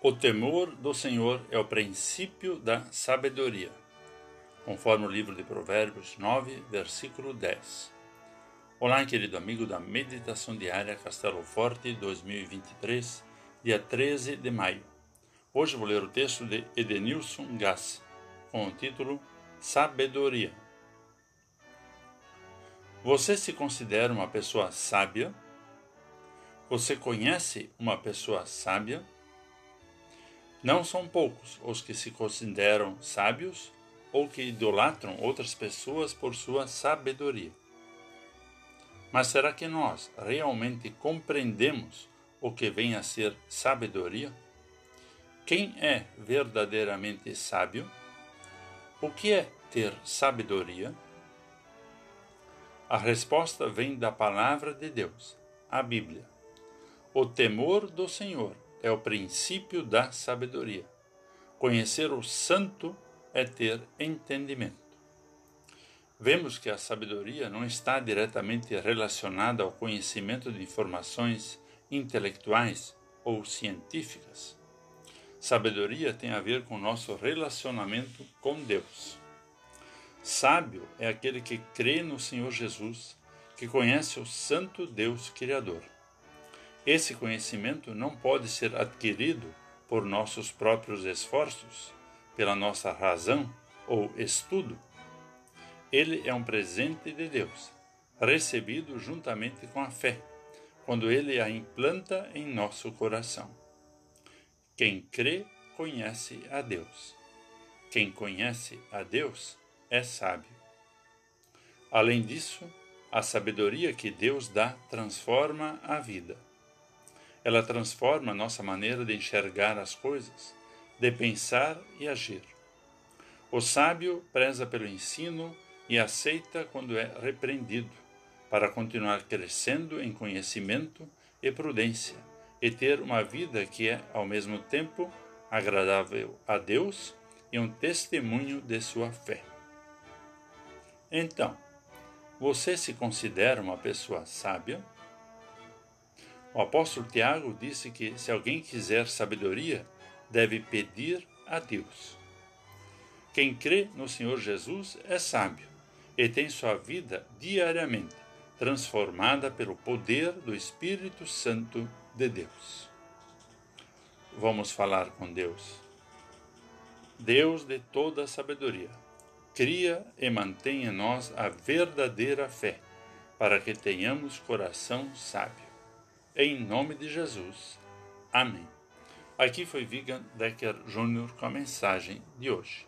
O temor do Senhor é o princípio da sabedoria, conforme o livro de Provérbios 9, versículo 10. Olá, querido amigo da Meditação Diária Castelo Forte 2023, dia 13 de maio. Hoje vou ler o texto de Edenilson Gass, com o título Sabedoria. Você se considera uma pessoa sábia? Você conhece uma pessoa sábia? Não são poucos os que se consideram sábios ou que idolatram outras pessoas por sua sabedoria. Mas será que nós realmente compreendemos o que vem a ser sabedoria? Quem é verdadeiramente sábio? O que é ter sabedoria? A resposta vem da palavra de Deus, a Bíblia. O temor do Senhor é o princípio da sabedoria. Conhecer o santo é ter entendimento. Vemos que a sabedoria não está diretamente relacionada ao conhecimento de informações intelectuais ou científicas. Sabedoria tem a ver com nosso relacionamento com Deus. Sábio é aquele que crê no Senhor Jesus, que conhece o Santo Deus Criador. Esse conhecimento não pode ser adquirido por nossos próprios esforços, pela nossa razão ou estudo. Ele é um presente de Deus, recebido juntamente com a fé, quando ele a implanta em nosso coração. Quem crê conhece a Deus. Quem conhece a Deus é sábio. Além disso, a sabedoria que Deus dá transforma a vida. Ela transforma nossa maneira de enxergar as coisas, de pensar e agir. O sábio preza pelo ensino e aceita quando é repreendido, para continuar crescendo em conhecimento e prudência e ter uma vida que é, ao mesmo tempo, agradável a Deus e um testemunho de sua fé. Então, você se considera uma pessoa sábia? O apóstolo Tiago disse que se alguém quiser sabedoria, deve pedir a Deus. Quem crê no Senhor Jesus é sábio e tem sua vida diariamente transformada pelo poder do Espírito Santo de Deus. Vamos falar com Deus. Deus de toda sabedoria, cria e mantém em nós a verdadeira fé, para que tenhamos coração sábio. Em nome de Jesus. Amém. Aqui foi Vigan Decker Jr. com a mensagem de hoje.